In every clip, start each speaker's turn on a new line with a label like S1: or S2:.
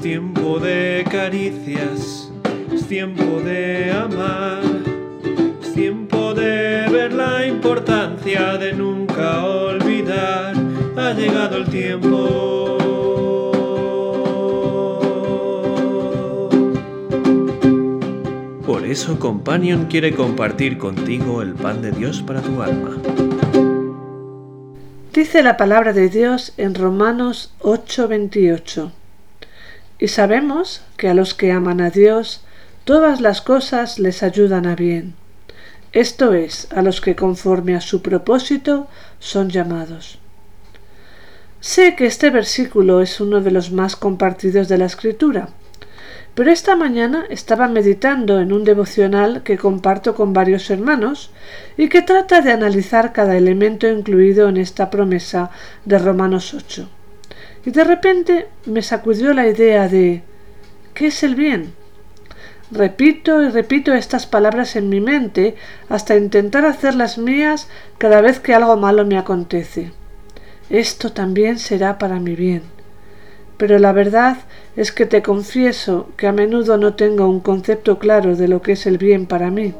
S1: Es tiempo de caricias, es tiempo de amar, es tiempo de ver la importancia de nunca olvidar. Ha llegado el tiempo. Por eso Companion quiere compartir contigo el pan de Dios para tu alma.
S2: Dice la palabra de Dios en Romanos 8:28. Y sabemos que a los que aman a Dios, todas las cosas les ayudan a bien. Esto es, a los que conforme a su propósito son llamados. Sé que este versículo es uno de los más compartidos de la Escritura, pero esta mañana estaba meditando en un devocional que comparto con varios hermanos y que trata de analizar cada elemento incluido en esta promesa de Romanos 8. Y de repente me sacudió la idea de ¿qué es el bien? Repito y repito estas palabras en mi mente hasta intentar hacerlas mías cada vez que algo malo me acontece. Esto también será para mi bien pero la verdad es que te confieso que a menudo no tengo un concepto claro de lo que es el bien para mí.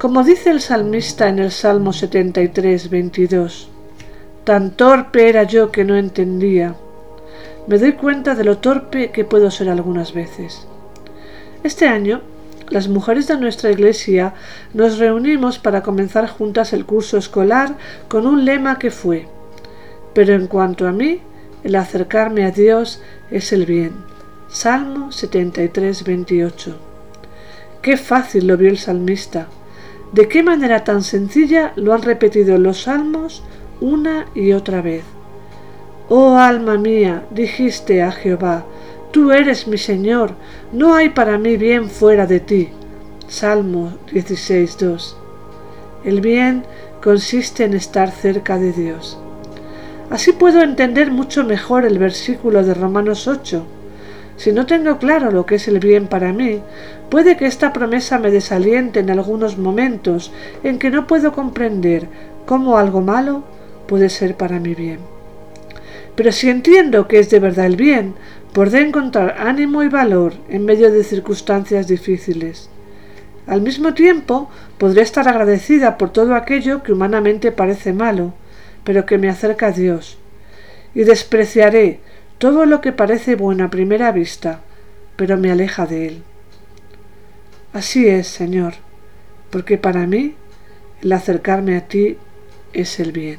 S2: Como dice el salmista en el Salmo 73, 22, tan torpe era yo que no entendía. Me doy cuenta de lo torpe que puedo ser algunas veces. Este año, las mujeres de nuestra iglesia nos reunimos para comenzar juntas el curso escolar con un lema que fue, pero en cuanto a mí, el acercarme a Dios es el bien. Salmo 73, 28. Qué fácil lo vio el salmista. De qué manera tan sencilla lo han repetido los salmos una y otra vez. Oh alma mía, dijiste a Jehová, tú eres mi Señor, no hay para mí bien fuera de ti. Salmo 16, 2. El bien consiste en estar cerca de Dios. Así puedo entender mucho mejor el versículo de Romanos 8. Si no tengo claro lo que es el bien para mí, puede que esta promesa me desaliente en algunos momentos en que no puedo comprender cómo algo malo puede ser para mi bien. Pero si entiendo que es de verdad el bien, podré encontrar ánimo y valor en medio de circunstancias difíciles. Al mismo tiempo, podré estar agradecida por todo aquello que humanamente parece malo, pero que me acerca a Dios, y despreciaré todo lo que parece bueno a primera vista, pero me aleja de Él. Así es, Señor, porque para mí el acercarme a ti es el bien.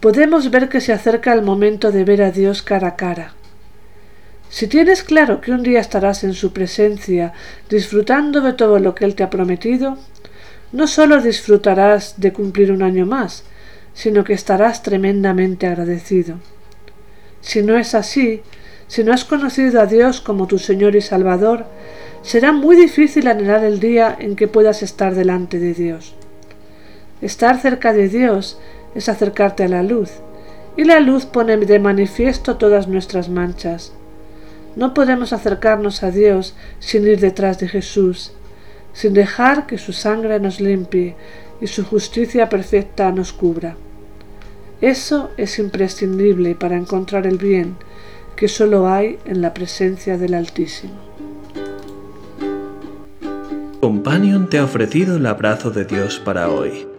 S2: podemos ver que se acerca el momento de ver a Dios cara a cara. Si tienes claro que un día estarás en su presencia disfrutando de todo lo que Él te ha prometido, no solo disfrutarás de cumplir un año más, sino que estarás tremendamente agradecido. Si no es así, si no has conocido a Dios como tu Señor y Salvador, será muy difícil anhelar el día en que puedas estar delante de Dios. Estar cerca de Dios es acercarte a la luz, y la luz pone de manifiesto todas nuestras manchas. No podemos acercarnos a Dios sin ir detrás de Jesús, sin dejar que su sangre nos limpie y su justicia perfecta nos cubra. Eso es imprescindible para encontrar el bien que solo hay en la presencia del Altísimo.
S1: Companion te ha ofrecido el abrazo de Dios para hoy.